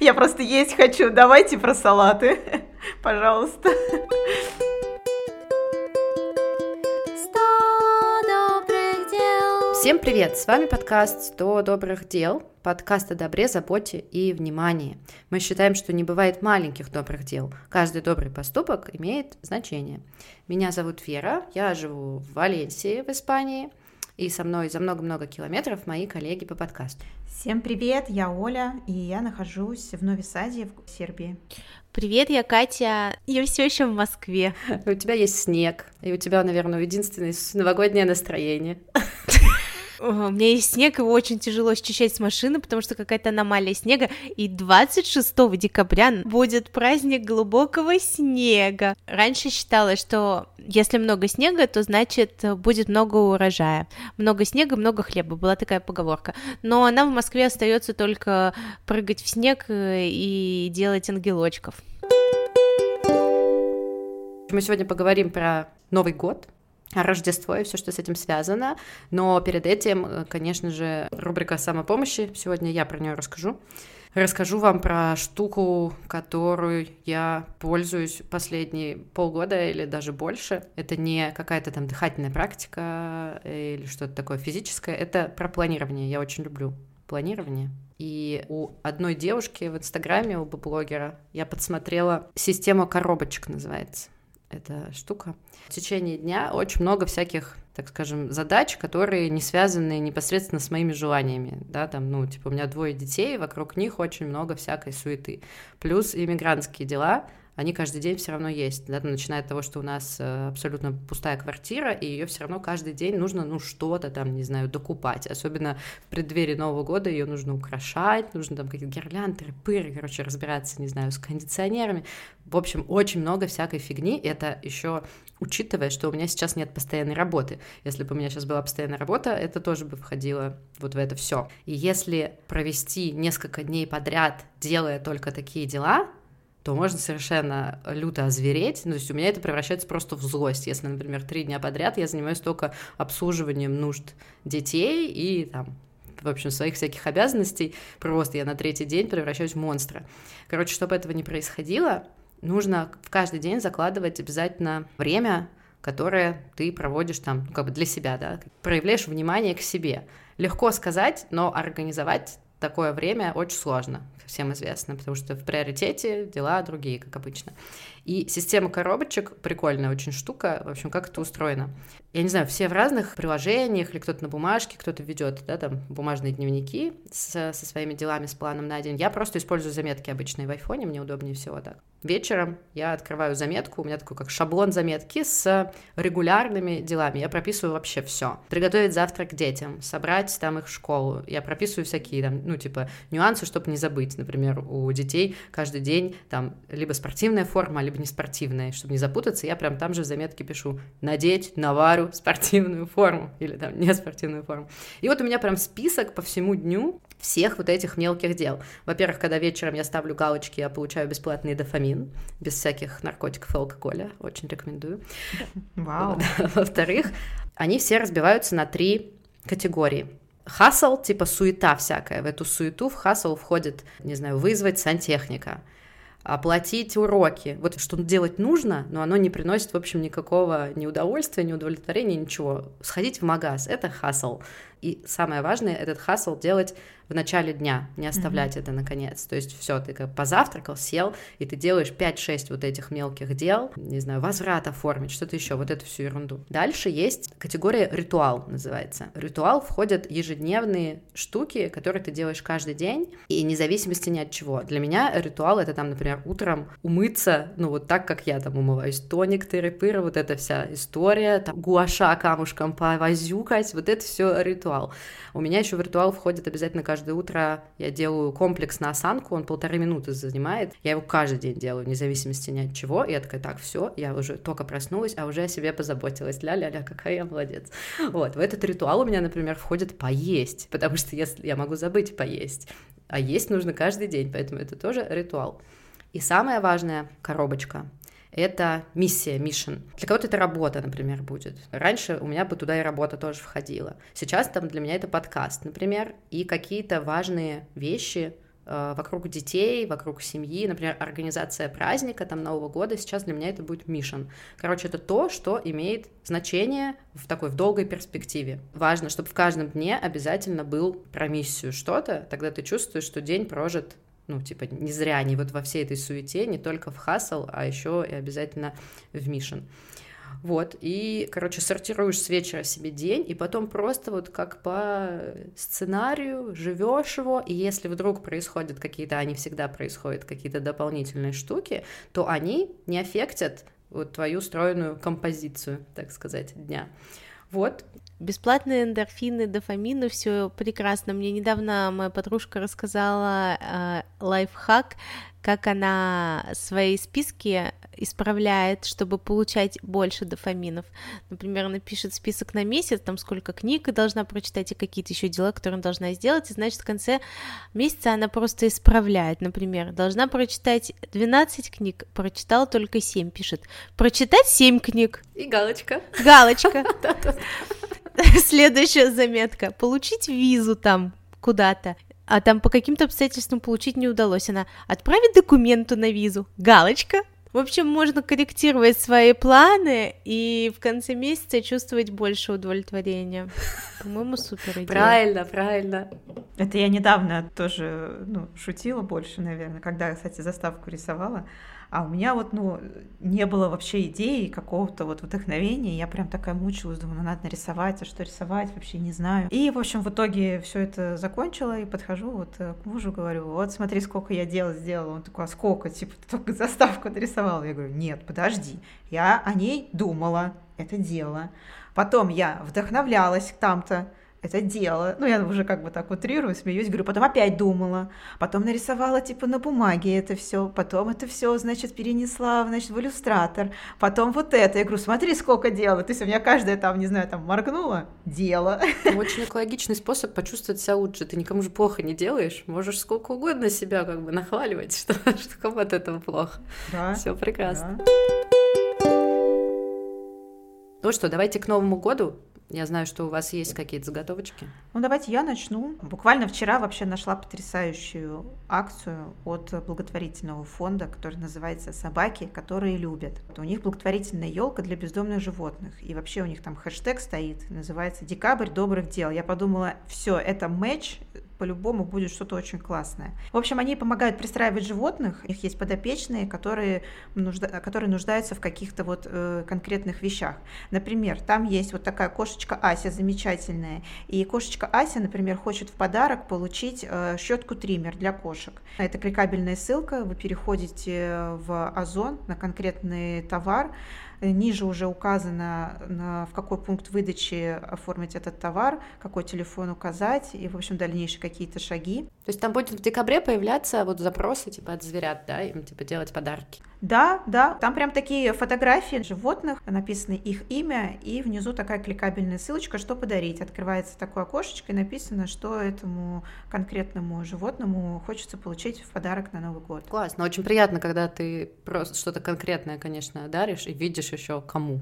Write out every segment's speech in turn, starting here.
Я просто есть хочу. Давайте про салаты. Пожалуйста. Всем привет! С вами подкаст «100 добрых дел», подкаст о добре, заботе и внимании. Мы считаем, что не бывает маленьких добрых дел. Каждый добрый поступок имеет значение. Меня зовут Вера, я живу в Валенсии в Испании, и со мной за много-много километров мои коллеги по подкасту. Всем привет, я Оля, и я нахожусь в Нови Саде в Сербии. Привет, я Катя, я все еще в Москве. У тебя есть снег, и у тебя, наверное, единственное новогоднее настроение. У меня есть снег, его очень тяжело счищать с машины, потому что какая-то аномалия снега. И 26 декабря будет праздник глубокого снега. Раньше считалось, что если много снега, то значит будет много урожая. Много снега, много хлеба. Была такая поговорка. Но нам в Москве остается только прыгать в снег э, и делать ангелочков. Мы сегодня поговорим про Новый год, Рождество и все, что с этим связано. Но перед этим, э, конечно же, рубрика самопомощи. Сегодня я про нее расскажу. Расскажу вам про штуку, которую я пользуюсь последние полгода или даже больше. Это не какая-то там дыхательная практика или что-то такое физическое. Это про планирование. Я очень люблю планирование. И у одной девушки в Инстаграме, у блогера, я подсмотрела система коробочек называется эта штука. В течение дня очень много всяких, так скажем, задач, которые не связаны непосредственно с моими желаниями, да, там, ну, типа, у меня двое детей, вокруг них очень много всякой суеты. Плюс иммигрантские дела, они каждый день все равно есть, да, начиная от того, что у нас э, абсолютно пустая квартира, и ее все равно каждый день нужно, ну, что-то там, не знаю, докупать, особенно в преддверии Нового года ее нужно украшать, нужно там какие-то гирлянды, пыры, короче, разбираться, не знаю, с кондиционерами, в общем, очень много всякой фигни, это еще учитывая, что у меня сейчас нет постоянной работы. Если бы у меня сейчас была постоянная работа, это тоже бы входило вот в это все. И если провести несколько дней подряд, делая только такие дела, то можно совершенно люто озвереть. Ну, то есть у меня это превращается просто в злость. Если, например, три дня подряд я занимаюсь только обслуживанием нужд детей и там в общем, своих всяких обязанностей, просто я на третий день превращаюсь в монстра. Короче, чтобы этого не происходило, нужно в каждый день закладывать обязательно время, которое ты проводишь там, ну, как бы для себя, да, проявляешь внимание к себе. Легко сказать, но организовать такое время очень сложно, всем известно, потому что в приоритете дела другие, как обычно. И система коробочек прикольная очень штука. В общем, как это устроено? Я не знаю, все в разных приложениях, или кто-то на бумажке, кто-то ведет, да, там, бумажные дневники со, со своими делами, с планом на день. Я просто использую заметки обычные в айфоне, мне удобнее всего так. Вечером я открываю заметку, у меня такой как шаблон заметки с регулярными делами. Я прописываю вообще все. Приготовить завтрак детям, собрать там их в школу. Я прописываю всякие там, ну, типа, нюансы, чтобы не забыть. Например, у детей каждый день там либо спортивная форма, либо не спортивная. Чтобы не запутаться, я прям там же в заметке пишу «надеть навару спортивную форму» или там не спортивную форму. И вот у меня прям список по всему дню всех вот этих мелких дел. Во-первых, когда вечером я ставлю галочки, я получаю бесплатный дофамин, без всяких наркотиков и алкоголя, очень рекомендую. Вау. Во-вторых, они все разбиваются на три категории. Хасл, типа суета всякая. В эту суету в хасл входит, не знаю, вызвать сантехника, оплатить уроки. Вот что делать нужно, но оно не приносит, в общем, никакого ни удовольствия, ни удовлетворения, ничего. Сходить в магаз — это хасл. И самое важное, этот хасл делать в начале дня, не оставлять mm-hmm. это наконец. То есть все, ты как позавтракал, сел, и ты делаешь 5-6 вот этих мелких дел, не знаю, возврат оформить, что-то еще, вот эту всю ерунду. Дальше есть категория ритуал, называется. ритуал входят ежедневные штуки, которые ты делаешь каждый день, и независимости ни от чего. Для меня ритуал это там, например, утром умыться, ну вот так, как я там умываюсь, тоник, тыры-пыры, вот эта вся история, там гуаша камушком повозюкать, вот это все ритуал. У меня еще в ритуал входит обязательно каждое утро я делаю комплекс на осанку, он полторы минуты занимает. Я его каждый день делаю, вне зависимости ни от чего. И я такая, так, все, я уже только проснулась, а уже о себе позаботилась. Ля-ля-ля, какая я молодец. Вот, в этот ритуал у меня, например, входит поесть, потому что если я могу забыть поесть, а есть нужно каждый день, поэтому это тоже ритуал. И самая важная коробочка это миссия, mission. Для кого-то это работа, например, будет. Раньше у меня бы туда и работа тоже входила. Сейчас там для меня это подкаст, например, и какие-то важные вещи, э, вокруг детей, вокруг семьи, например, организация праздника, там, Нового года, сейчас для меня это будет мишен. Короче, это то, что имеет значение в такой, в долгой перспективе. Важно, чтобы в каждом дне обязательно был про миссию что-то, тогда ты чувствуешь, что день прожит ну, типа, не зря, не вот во всей этой суете, не только в хасл, а еще и обязательно в мишен. Вот, и, короче, сортируешь с вечера себе день, и потом просто вот как по сценарию живешь его, и если вдруг происходят какие-то, они всегда происходят, какие-то дополнительные штуки, то они не аффектят вот твою стройную композицию, так сказать, дня. Вот. Бесплатные эндорфины, дофамины, все прекрасно. Мне недавно моя подружка рассказала э, лайфхак, как она свои списки исправляет, чтобы получать больше дофаминов. Например, она пишет список на месяц, там сколько книг должна прочитать и какие-то еще дела, которые она должна сделать, и значит в конце месяца она просто исправляет. Например, должна прочитать 12 книг, прочитала только 7, пишет. Прочитать 7 книг. И галочка. Галочка. Следующая заметка. Получить визу там куда-то а там по каким-то обстоятельствам получить не удалось. Она отправить документы на визу. Галочка. В общем, можно корректировать свои планы и в конце месяца чувствовать больше удовлетворения. По-моему, супер идея. Правильно, правильно. Это я недавно тоже ну, шутила больше, наверное, когда, кстати, заставку рисовала. А у меня вот, ну, не было вообще идеи, какого-то вот вдохновения. Я прям такая мучилась, думаю, ну, надо нарисовать, а что рисовать, вообще не знаю. И, в общем, в итоге все это закончила и подхожу вот э, к мужу, говорю, вот смотри, сколько я дел сделала. Он такой, а сколько? Типа, ты только заставку нарисовала. Я говорю, нет, подожди, я о ней думала, это дело. Потом я вдохновлялась там-то, это дело. Ну, я уже как бы так утрирую, смеюсь, говорю, потом опять думала, потом нарисовала типа на бумаге это все, потом это все, значит, перенесла, значит, в иллюстратор, потом вот это. Я говорю, смотри, сколько дела. То есть у меня каждая там, не знаю, там моргнула, дело. Очень экологичный способ почувствовать себя лучше. Ты никому же плохо не делаешь, можешь сколько угодно себя как бы нахваливать, что, что кому от этого плохо. Да. Все прекрасно. Да. Ну что, давайте к Новому году я знаю, что у вас есть какие-то заготовочки. Ну, давайте я начну. Буквально вчера вообще нашла потрясающую акцию от благотворительного фонда, который называется «Собаки, которые любят». У них благотворительная елка для бездомных животных. И вообще у них там хэштег стоит, называется «Декабрь добрых дел». Я подумала, все, это матч по-любому будет что-то очень классное. В общем, они помогают пристраивать животных, у них есть подопечные, которые, нужда... которые нуждаются в каких-то вот э, конкретных вещах. Например, там есть вот такая кошечка Ася замечательная, и кошечка Ася, например, хочет в подарок получить э, щетку-триммер для кошек. Это кликабельная ссылка, вы переходите в Озон на конкретный товар, Ниже уже указано, в какой пункт выдачи оформить этот товар, какой телефон указать и, в общем, дальнейшие какие-то шаги. То есть там будет в декабре появляться вот запросы типа от зверят, да, им типа делать подарки. Да, да, там прям такие фотографии животных, написано их имя, и внизу такая кликабельная ссылочка, что подарить. Открывается такое окошечко, и написано, что этому конкретному животному хочется получить в подарок на Новый год. Классно, очень приятно, когда ты просто что-то конкретное, конечно, даришь и видишь еще кому.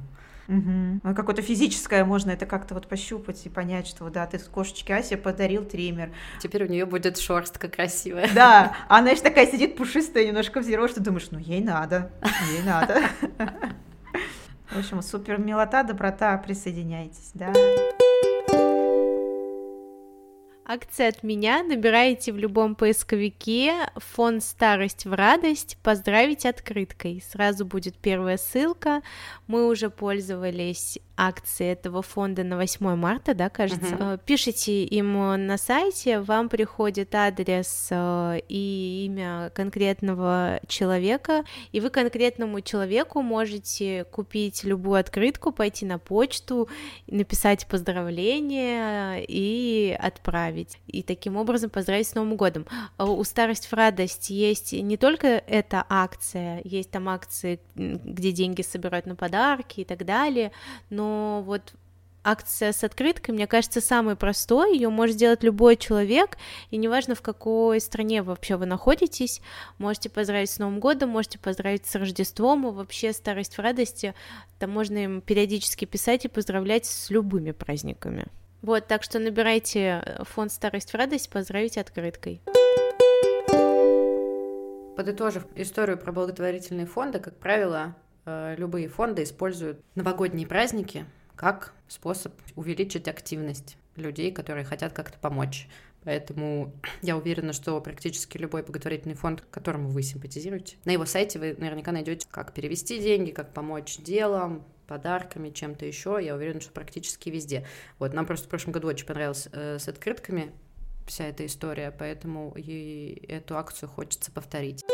Угу. Ну, какое-то физическое можно это как-то вот пощупать и понять, что да, ты с кошечки Асе подарил триммер. Теперь у нее будет шерстка красивая. Да, а она еще такая сидит пушистая, немножко взъерошенная, думаешь, ну ей надо, ей надо. В общем, супер милота, доброта, присоединяйтесь, да. Акция от меня. Набираете в любом поисковике фон «Старость в радость», поздравить открыткой. Сразу будет первая ссылка. Мы уже пользовались акции этого фонда на 8 марта, да, кажется. Uh-huh. Пишите им на сайте, вам приходит адрес э, и имя конкретного человека, и вы конкретному человеку можете купить любую открытку, пойти на почту, написать поздравление и отправить. И таким образом поздравить с Новым годом. А у Старость в радость есть не только эта акция, есть там акции, где деньги собирают на подарки и так далее, но вот акция с открыткой, мне кажется, самый простой, ее может сделать любой человек, и неважно, в какой стране вообще вы находитесь, можете поздравить с Новым годом, можете поздравить с Рождеством, и вообще старость в радости, там можно им периодически писать и поздравлять с любыми праздниками. Вот, так что набирайте фонд «Старость в радость», поздравите открыткой. подытожив историю про благотворительные фонды, как правило, э, любые фонды используют новогодние праздники как способ увеличить активность людей, которые хотят как-то помочь. Поэтому я уверена, что практически любой благотворительный фонд, которому вы симпатизируете, на его сайте вы наверняка найдете, как перевести деньги, как помочь делом, подарками, чем-то еще. Я уверена, что практически везде. Вот нам просто в прошлом году очень понравилось э, с открытками вся эта история, поэтому и эту акцию хочется повторить.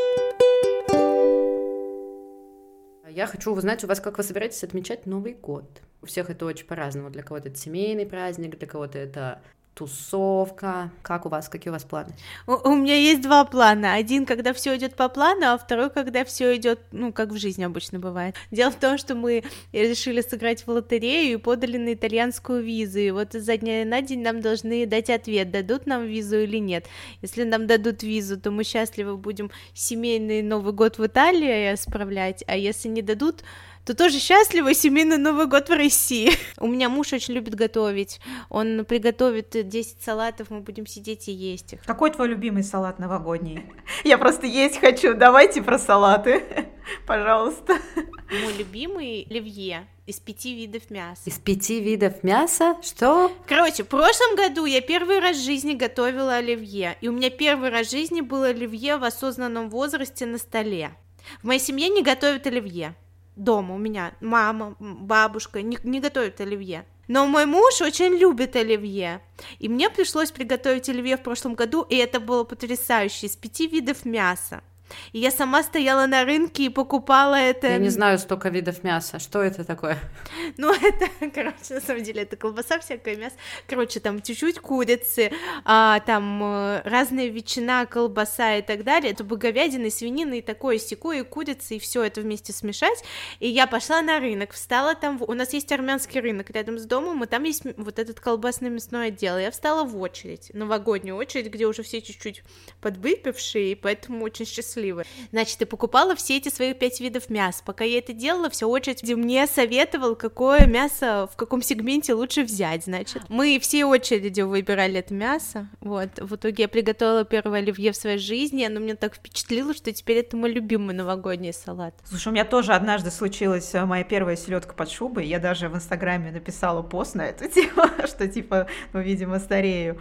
Я хочу узнать у вас, как вы собираетесь отмечать Новый год. У всех это очень по-разному. Для кого-то это семейный праздник, для кого-то это тусовка. Как у вас, какие у вас планы? У, у меня есть два плана. Один, когда все идет по плану, а второй, когда все идет, ну, как в жизни обычно бывает. Дело в том, что мы решили сыграть в лотерею и подали на итальянскую визу. И вот за дня на день нам должны дать ответ, дадут нам визу или нет. Если нам дадут визу, то мы счастливы будем семейный Новый год в Италии справлять, а если не дадут, то тоже счастливы семейный Новый год в России. У меня муж очень любит готовить. Он приготовит 10 салатов, мы будем сидеть и есть их. Какой твой любимый салат новогодний? Я просто есть хочу. Давайте про салаты. Пожалуйста. Мой любимый оливье из пяти видов мяса. Из пяти видов мяса? Что? Короче, в прошлом году я первый раз в жизни готовила оливье, и у меня первый раз в жизни было оливье в осознанном возрасте на столе. В моей семье не готовят оливье дома у меня мама, бабушка не, не готовят оливье. Но мой муж очень любит оливье. И мне пришлось приготовить оливье в прошлом году, и это было потрясающе, из пяти видов мяса. И я сама стояла на рынке и покупала это. Я не знаю столько видов мяса. Что это такое? Ну, это, короче, на самом деле, это колбаса, всякое мясо. Короче, там чуть-чуть курицы, а, там э, разная ветчина, колбаса и так далее. Это бы говядина, свинина и такое, секое, и курица, и все это вместе смешать. И я пошла на рынок, встала там, у нас есть армянский рынок рядом с домом, и там есть вот этот колбасный мясной отдел. Я встала в очередь, новогоднюю очередь, где уже все чуть-чуть подвыпившие, и поэтому очень счастливы счастливы. Значит, ты покупала все эти свои пять видов мяса. Пока я это делала, все очередь мне советовал, какое мясо в каком сегменте лучше взять. Значит, мы все очередью выбирали это мясо. Вот, в итоге я приготовила первое оливье в своей жизни, оно меня так впечатлило, что теперь это мой любимый новогодний салат. Слушай, у меня тоже однажды случилась э, моя первая селедка под шубой. Я даже в Инстаграме написала пост на эту тему, что типа, ну, видимо, старею.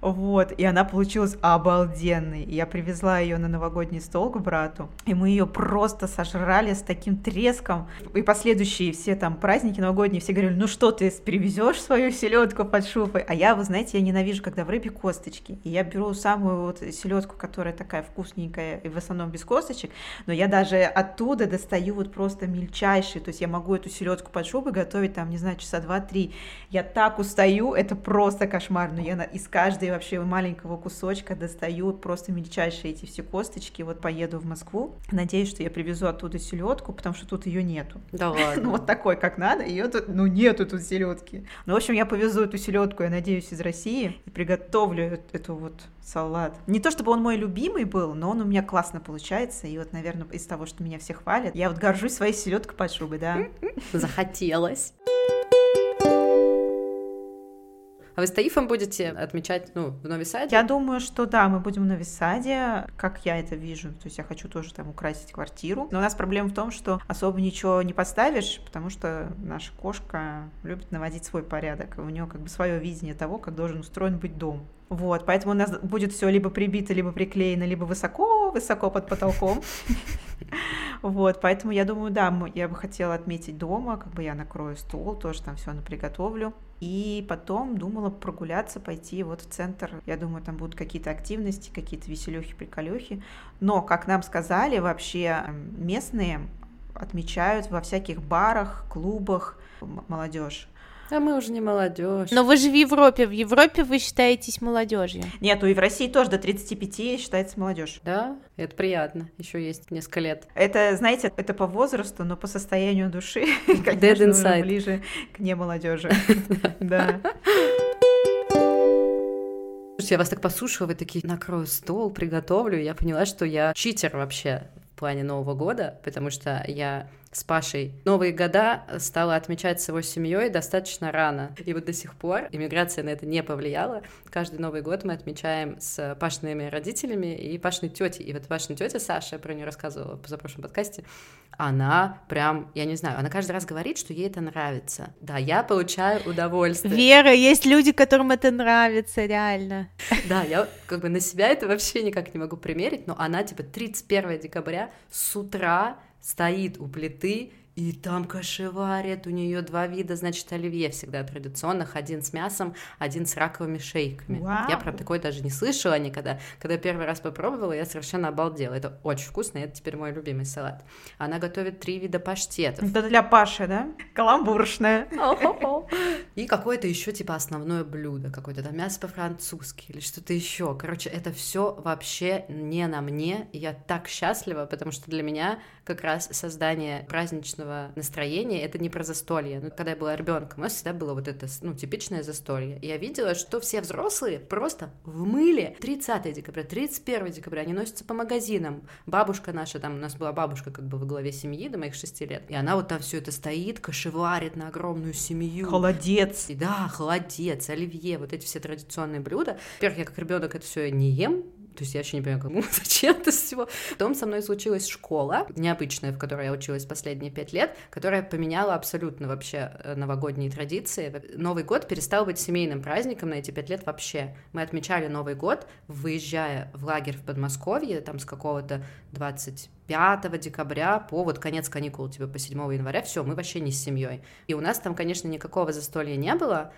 Вот, и она получилась обалденной. Я привезла ее на новогодний стол к брату, и мы ее просто сожрали с таким треском. И последующие все там праздники новогодние все говорили, ну что ты привезешь свою селедку под шубой? А я, вы знаете, я ненавижу, когда в рыбе косточки. И я беру самую вот селедку, которая такая вкусненькая, и в основном без косточек, но я даже оттуда достаю вот просто мельчайшие, то есть я могу эту селедку под шубой готовить там, не знаю, часа два-три. Я так устаю, это просто кошмар, но я из каждой вообще маленького кусочка достаю просто мельчайшие эти все косточки. Вот поеду в Москву. Надеюсь, что я привезу оттуда селедку, потому что тут ее нету. Да ладно. Ну вот такой, как надо, ее тут, ну нету тут селедки. Ну, в общем, я повезу эту селедку, я надеюсь, из России и приготовлю эту вот салат. Не то чтобы он мой любимый был, но он у меня классно получается. И вот, наверное, из того, что меня все хвалят, я вот горжусь своей селедкой под шубой, да. Захотелось. А вы с Таифом будете отмечать, ну, в Новисаде? Я думаю, что да, мы будем в Новисаде, как я это вижу. То есть я хочу тоже там украсить квартиру. Но у нас проблема в том, что особо ничего не поставишь, потому что наша кошка любит наводить свой порядок. У нее как бы свое видение того, как должен устроен быть дом. Вот, поэтому у нас будет все либо прибито, либо приклеено, либо высоко-высоко под потолком. Вот, поэтому я думаю, да, я бы хотела отметить дома, как бы я накрою стол, тоже там все приготовлю. И потом думала прогуляться, пойти вот в центр. Я думаю, там будут какие-то активности, какие-то веселюхи, приколюхи. Но, как нам сказали, вообще местные отмечают во всяких барах, клубах молодежь. А мы уже не молодежь. Но вы же в Европе. В Европе вы считаетесь молодежью. Нет, и в России тоже до 35 считается молодежь. Да, это приятно. Еще есть несколько лет. Это, знаете, это по возрасту, но по состоянию души, конечно, ближе к не молодежи. Да. Слушайте, я вас так послушала, вы такие, накрою стол, приготовлю. Я поняла, что я читер вообще в плане Нового года, потому что я с Пашей Новые года стала отмечать с его семьей достаточно рано. И вот до сих пор иммиграция на это не повлияла. Каждый Новый год мы отмечаем с Пашными родителями и Пашной тетей. И вот Пашная тетя Саша, я про нее рассказывала в позапрошлом подкасте, она прям, я не знаю, она каждый раз говорит, что ей это нравится. Да, я получаю удовольствие. Вера, есть люди, которым это нравится, реально. Да, я как бы на себя это вообще никак не могу примерить, но она типа 31 декабря с утра стоит у плиты и там кашеварят, у нее два вида, значит, оливье всегда традиционных, один с мясом, один с раковыми шейками. Вау. Я про такое даже не слышала никогда. Когда первый раз попробовала, я совершенно обалдела. Это очень вкусно, и это теперь мой любимый салат. Она готовит три вида паштетов. Это для Паши, да? Каламбуршная. И какое-то еще типа основное блюдо, какое-то там мясо по-французски или что-то еще. Короче, это все вообще не на мне. И я так счастлива, потому что для меня как раз создание праздничного настроения это не про застолье. Ну, когда я была ребенком, у нас всегда было вот это, ну, типичное застолье. И я видела, что все взрослые просто в мыле 30 декабря, 31 декабря, они носятся по магазинам. Бабушка наша, там у нас была бабушка как бы во главе семьи до моих шести лет, и она вот там все это стоит, кошеварит на огромную семью. Холодец. И да, холодец, оливье, вот эти все традиционные блюда. Во-первых, я как ребенок это все не ем, то есть я вообще не понимаю, кому, зачем это всего. Потом со мной случилась школа, необычная, в которой я училась последние пять лет, которая поменяла абсолютно вообще э, новогодние традиции. Новый год перестал быть семейным праздником на эти пять лет вообще. Мы отмечали Новый год, выезжая в лагерь в Подмосковье, там с какого-то 25 декабря по вот конец каникул, типа по 7 января, все, мы вообще не с семьей. И у нас там, конечно, никакого застолья не было,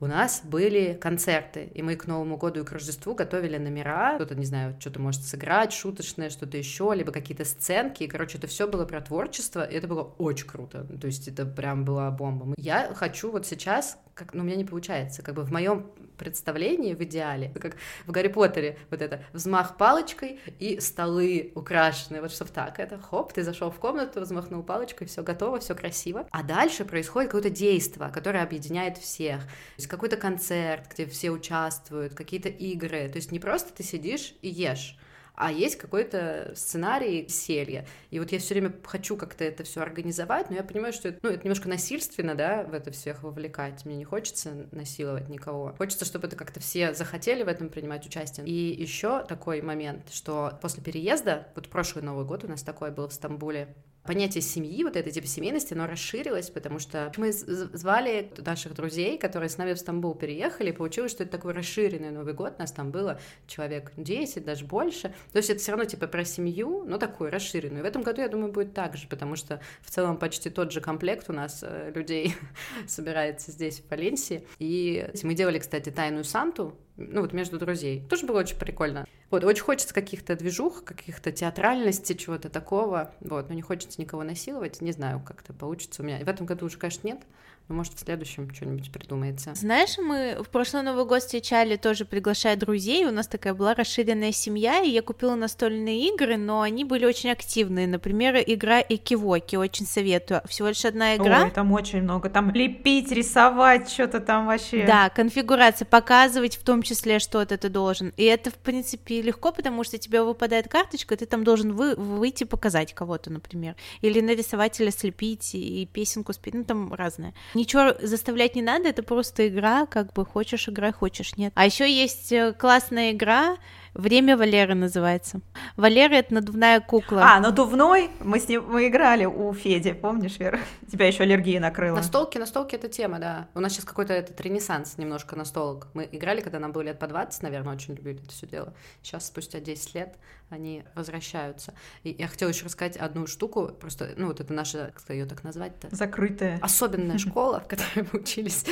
у нас были концерты, и мы к Новому году и к Рождеству готовили номера, кто-то, не знаю, что-то может сыграть, шуточное, что-то еще, либо какие-то сценки, и, короче, это все было про творчество, и это было очень круто, то есть это прям была бомба. Я хочу вот сейчас, как, ну, у меня не получается, как бы в моем представлении в идеале, как в Гарри Поттере, вот это взмах палочкой и столы украшенные, вот чтобы так, это хоп, ты зашел в комнату, взмахнул палочкой, все готово, все красиво, а дальше происходит какое-то действие, которое объединяет всех, то есть какой-то концерт, где все участвуют, какие-то игры, то есть не просто ты сидишь и ешь, а есть какой-то сценарий веселья. И вот я все время хочу как-то это все организовать, но я понимаю, что это, ну, это немножко насильственно, да, в это всех вовлекать. Мне не хочется насиловать никого. Хочется, чтобы это как-то все захотели в этом принимать участие. И еще такой момент, что после переезда, вот прошлый Новый год у нас такой был в Стамбуле, понятие семьи, вот этой типа семейности, оно расширилось, потому что мы звали наших друзей, которые с нами в Стамбул переехали, и получилось, что это такой расширенный Новый год, нас там было человек 10, даже больше, то есть это все равно типа про семью, но такую расширенную. И в этом году, я думаю, будет так же, потому что в целом почти тот же комплект у нас э, людей собирается здесь, в Валенсии, и мы делали, кстати, тайную Санту, ну вот между друзей. Тоже было очень прикольно. Вот, очень хочется каких-то движух, каких-то театральности, чего-то такого, вот, но не хочется никого насиловать, не знаю, как это получится у меня. В этом году уже, конечно, нет, ну, может, в следующем что-нибудь придумается. Знаешь, мы в прошлый Новый год встречали тоже приглашая друзей, у нас такая была расширенная семья, и я купила настольные игры, но они были очень активные. Например, игра Экивоки, очень советую. Всего лишь одна игра. Ой, там очень много. Там лепить, рисовать, что-то там вообще. Да, конфигурация, показывать в том числе, что-то ты должен. И это, в принципе, легко, потому что тебе выпадает карточка, ты там должен вы, выйти показать кого-то, например. Или нарисовать, или слепить, и песенку спеть, ну там разное. Ничего заставлять не надо, это просто игра, как бы хочешь играй, хочешь нет. А еще есть э, классная игра, Время Валеры называется. Валера это надувная кукла. А, надувной? Мы с ним мы играли у Феди, помнишь, Вера? Тебя еще аллергия накрыла. Настолки, настолки это тема, да. У нас сейчас какой-то этот ренессанс немножко настолок. Мы играли, когда нам было лет по 20, наверное, очень любили это все дело. Сейчас, спустя 10 лет, они возвращаются. И я хотела еще рассказать одну штуку, просто, ну, вот это наша, как ее так назвать-то? Закрытая. Особенная школа, в которой мы учились.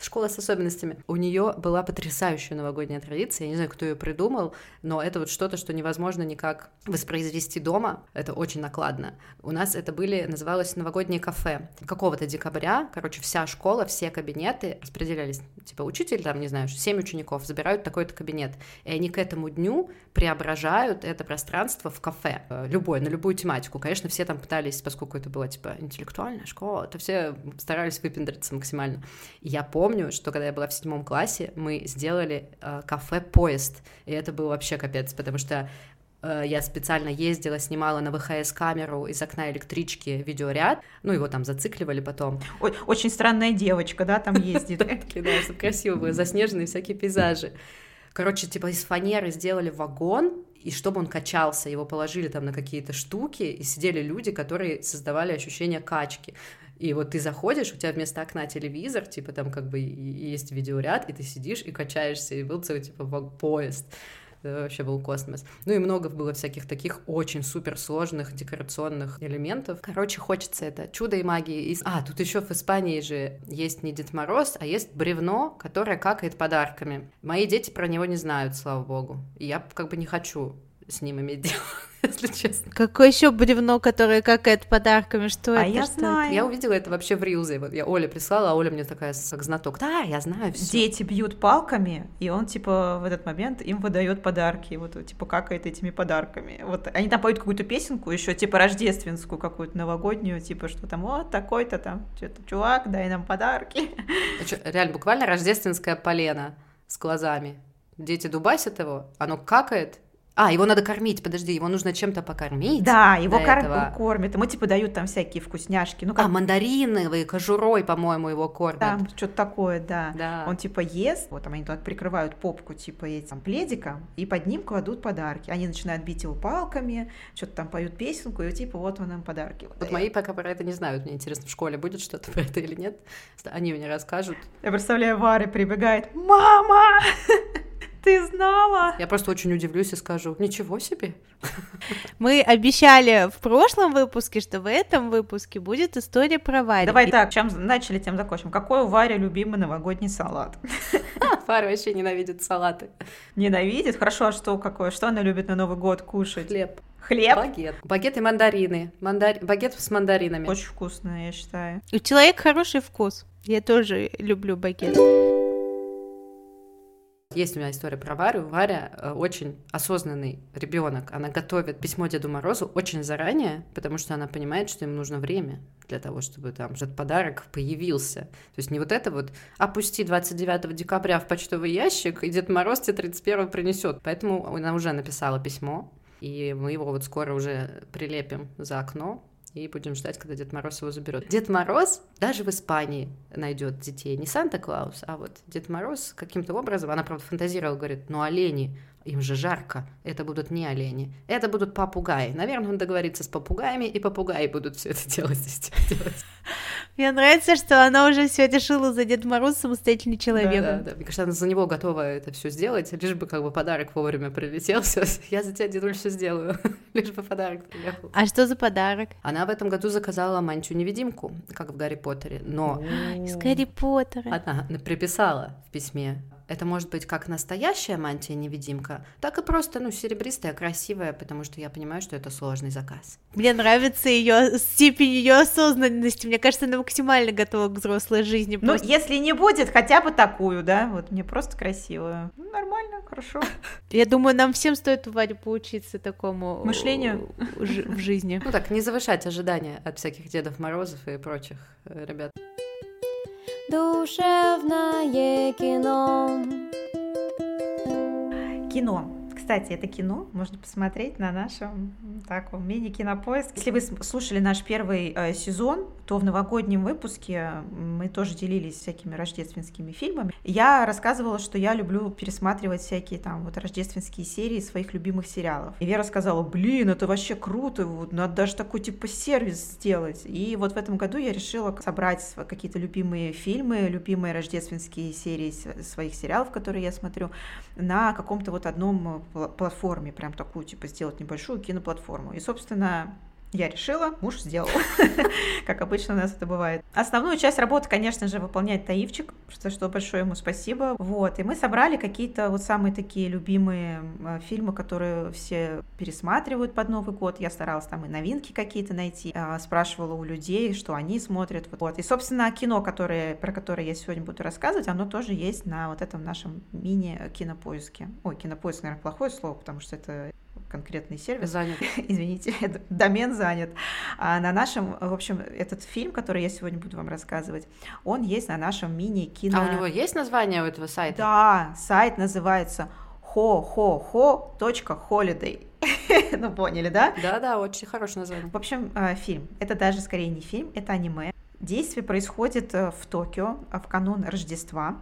Школа с особенностями. У нее была потрясающая новогодняя традиция. Я не знаю, кто ее придумал, но это вот что-то, что невозможно никак воспроизвести дома. Это очень накладно. У нас это были, называлось новогоднее кафе. Какого-то декабря, короче, вся школа, все кабинеты распределялись. Типа учитель, там, не знаю, 7 учеников забирают такой-то кабинет. И они к этому дню преображают это пространство в кафе. Э, любое, на любую тематику. Конечно, все там пытались, поскольку это была, типа, интеллектуальная школа, то все старались выпендриться максимально. И я помню, что когда я была в седьмом классе, мы сделали э, кафе-поезд. И это было вообще капец, потому что я специально ездила, снимала на ВХС-камеру из окна электрички видеоряд, ну, его там зацикливали потом. Очень странная девочка, да, там ездит. Да, красиво заснеженные всякие пейзажи. Короче, типа из фанеры сделали вагон, и чтобы он качался, его положили там на какие-то штуки, и сидели люди, которые создавали ощущение качки. И вот ты заходишь, у тебя вместо окна телевизор, типа там как бы есть видеоряд, и ты сидишь и качаешься, и был целый типа поезд. Это вообще был космос. Ну и много было всяких таких очень супер сложных декорационных элементов. Короче, хочется это чудо и магии. А, тут еще в Испании же есть не Дед Мороз, а есть бревно, которое какает подарками. Мои дети про него не знают, слава богу. И я как бы не хочу с ним иметь дело. если честно. Какое еще бревно, которое какает подарками? Что а это? я что знаю. Это? Я увидела это вообще в Рилзе. Вот я Оле прислала, а Оля мне такая как знаток. Да, я знаю все. Дети бьют палками, и он, типа, в этот момент им выдает подарки. Вот, типа, какает этими подарками. Вот они там поют какую-то песенку, еще типа рождественскую какую-то новогоднюю, типа, что там, вот такой-то там, что-то, чувак, дай нам подарки. Что, реально, буквально рождественская полена с глазами. Дети дубасят его, оно какает, а, его надо кормить, подожди, его нужно чем-то покормить. Да, его кор- кормят. Ему типа дают там всякие вкусняшки. Ну, как... А, мандариновые, кожурой, по-моему, его кормят. Там что-то такое, да. да. Он типа ест, вот там они так прикрывают попку типа этим пледиком, и под ним кладут подарки. Они начинают бить его палками, что-то там поют песенку, и типа вот он им подарки. Вот мои пока про это не знают. Мне интересно, в школе будет что-то про это или нет. Они мне расскажут. Я представляю, Варя прибегает, мама! Ты знала? Я просто очень удивлюсь и скажу, ничего себе. Мы обещали в прошлом выпуске, что в этом выпуске будет история про Варю. Давай так, чем начали, тем закончим. Какой у Вари любимый новогодний салат? Варя вообще ненавидит салаты. Ненавидит? Хорошо, а что какое? Что она любит на Новый год кушать? Хлеб. Хлеб? Багет. Багет и мандарины. Мандар... Багет с мандаринами. Очень вкусно, я считаю. У человека хороший вкус. Я тоже люблю багет. Есть у меня история про Варю. Варя э, очень осознанный ребенок. Она готовит письмо Деду Морозу очень заранее, потому что она понимает, что им нужно время для того, чтобы там этот подарок появился. То есть не вот это вот опусти 29 декабря в почтовый ящик, и Дед Мороз тебе 31 принесет. Поэтому она уже написала письмо, и мы его вот скоро уже прилепим за окно, и будем ждать, когда Дед Мороз его заберет. Дед Мороз даже в Испании найдет детей. Не Санта-Клаус, а вот Дед Мороз каким-то образом, она, правда, фантазировала, говорит, ну олени, им же жарко, это будут не олени, это будут попугаи. Наверное, он договорится с попугаями, и попугаи будут все это делать делать. Мне нравится, что она уже все решила за Дед Мороз самостоятельный человек. Да, да, да. Мне кажется, она за него готова это все сделать, лишь бы как бы подарок вовремя прилетел. Все, я за тебя, дедуль, все сделаю, лишь бы подарок приехал. А что за подарок? Она в этом году заказала мантию-невидимку, как в Гарри Поттере, но... Из Гарри Поттера. Она приписала в письме это может быть как настоящая мантия-невидимка, так и просто, ну, серебристая, красивая, потому что я понимаю, что это сложный заказ. Мне нравится ее степень ее осознанности. Мне кажется, она максимально готова к взрослой жизни. Ну, просто... если не будет, хотя бы такую, да, вот мне просто красивую. Ну, нормально, хорошо. Я думаю, нам всем стоит у Вари поучиться такому мышлению в жизни. Ну так, не завышать ожидания от всяких Дедов Морозов и прочих э, ребят душевное кино. Кино. Кстати, это кино можно посмотреть на нашем таком мини-кинопоиск. Если вы слушали наш первый э, сезон, то в новогоднем выпуске мы тоже делились всякими рождественскими фильмами. Я рассказывала, что я люблю пересматривать всякие там вот рождественские серии своих любимых сериалов. И Вера сказала, блин, это вообще круто, вот надо даже такой типа сервис сделать. И вот в этом году я решила собрать какие-то любимые фильмы, любимые рождественские серии своих сериалов, которые я смотрю, на каком-то вот одном платформе, прям такую, типа, сделать небольшую киноплатформу. И, собственно, я решила, муж сделал, как обычно у нас это бывает. Основную часть работы, конечно же, выполняет Таивчик, за что большое ему спасибо. Вот, и мы собрали какие-то вот самые такие любимые фильмы, которые все пересматривают под Новый год. Я старалась там и новинки какие-то найти, а, спрашивала у людей, что они смотрят. Вот, и, собственно, кино, которое, про которое я сегодня буду рассказывать, оно тоже есть на вот этом нашем мини-кинопоиске. Ой, кинопоиск, наверное, плохое слово, потому что это конкретный сервис. Занят. Извините, домен занят. А на нашем, в общем, этот фильм, который я сегодня буду вам рассказывать, он есть на нашем мини-кино... А у него есть название у этого сайта? Да, сайт называется holiday Ну, поняли, да? Да-да, очень хорошее название. В общем, э, фильм. Это даже скорее не фильм, это аниме. Действие происходит э, в Токио э, в канун Рождества.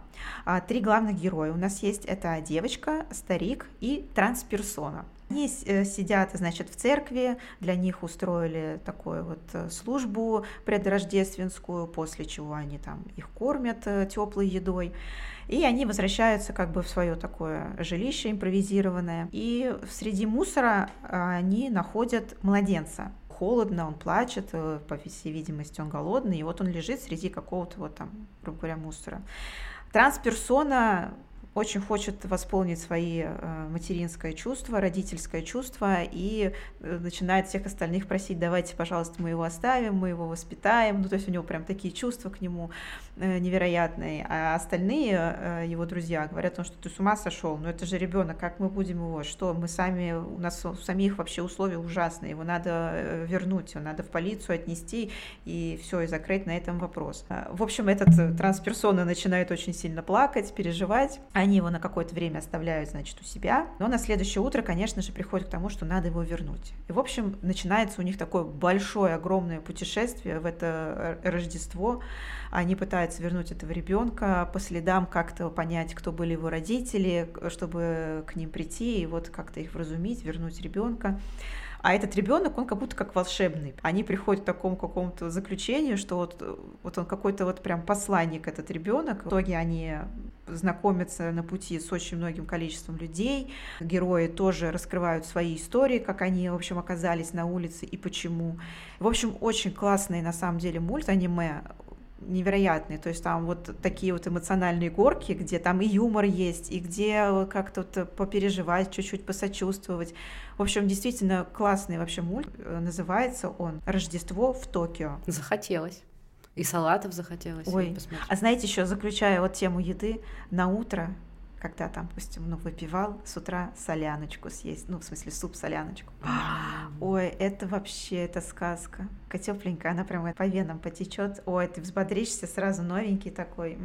А, три главных героя у нас есть. Это девочка, старик и трансперсона. Они сидят, значит, в церкви, для них устроили такую вот службу предрождественскую, после чего они там их кормят теплой едой. И они возвращаются как бы в свое такое жилище импровизированное. И среди мусора они находят младенца. Холодно, он плачет, э, по всей видимости, он голодный, и вот он лежит среди какого-то вот там, грубо говоря, мусора. Трансперсона очень хочет восполнить свои э, материнское чувство, родительское чувство и э, начинает всех остальных просить, давайте, пожалуйста, мы его оставим, мы его воспитаем. Ну, то есть у него прям такие чувства к нему э, невероятные. А остальные его друзья говорят что ты с ума сошел, ну это же ребенок, как мы будем его, что мы сами, у нас у самих вообще условия ужасные, его надо вернуть, его надо в полицию отнести и все, и закрыть на этом вопрос. В общем, этот трансперсона начинает очень сильно плакать, переживать, они его на какое-то время оставляют, значит, у себя, но на следующее утро, конечно же, приходит к тому, что надо его вернуть. И, в общем, начинается у них такое большое, огромное путешествие в это Рождество. Они пытаются вернуть этого ребенка по следам, как-то понять, кто были его родители, чтобы к ним прийти и вот как-то их вразумить, вернуть ребенка. А этот ребенок, он как будто как волшебный. Они приходят к такому какому-то заключению, что вот, вот он какой-то вот прям посланник, этот ребенок. В итоге они знакомятся на пути с очень многим количеством людей. Герои тоже раскрывают свои истории, как они, в общем, оказались на улице и почему. В общем, очень классный на самом деле мульт, аниме невероятные. То есть там вот такие вот эмоциональные горки, где там и юмор есть, и где как-то вот попереживать, чуть-чуть посочувствовать. В общем, действительно классный вообще мульт. Называется он «Рождество в Токио». Захотелось. И салатов захотелось. Ой, а знаете, еще заключая вот тему еды, на утро когда там, допустим, ну, выпивал с утра соляночку съесть, ну, в смысле, суп-соляночку. Ой, это вообще, это сказка. Тепленькая, она прямо по венам потечет. Ой, ты взбодришься, сразу новенький такой.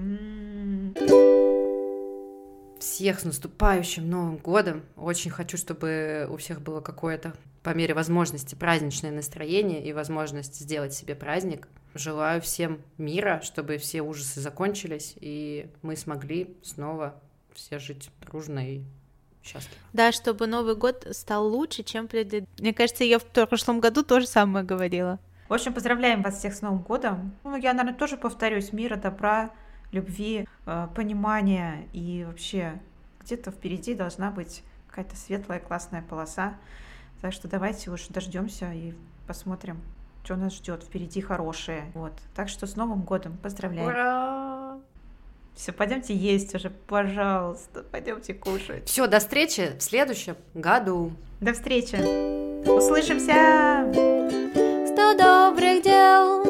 Всех с наступающим Новым годом. Очень хочу, чтобы у всех было какое-то, по мере возможности, праздничное настроение и возможность сделать себе праздник. Желаю всем мира, чтобы все ужасы закончились, и мы смогли снова все жить дружно и счастливо. Да, чтобы Новый год стал лучше, чем предыдущий. Мне кажется, я в прошлом году тоже самое говорила. В общем, поздравляем вас всех с Новым годом. Ну, я, наверное, тоже повторюсь. Мира, добра, любви, э, понимания и вообще где-то впереди должна быть какая-то светлая, классная полоса. Так что давайте уж дождемся и посмотрим, что нас ждет впереди хорошее. Вот. Так что с Новым годом поздравляем. Ура! Все, пойдемте есть уже, пожалуйста, пойдемте кушать. Все, до встречи в следующем году. До встречи. Услышимся. Сто добрых дел.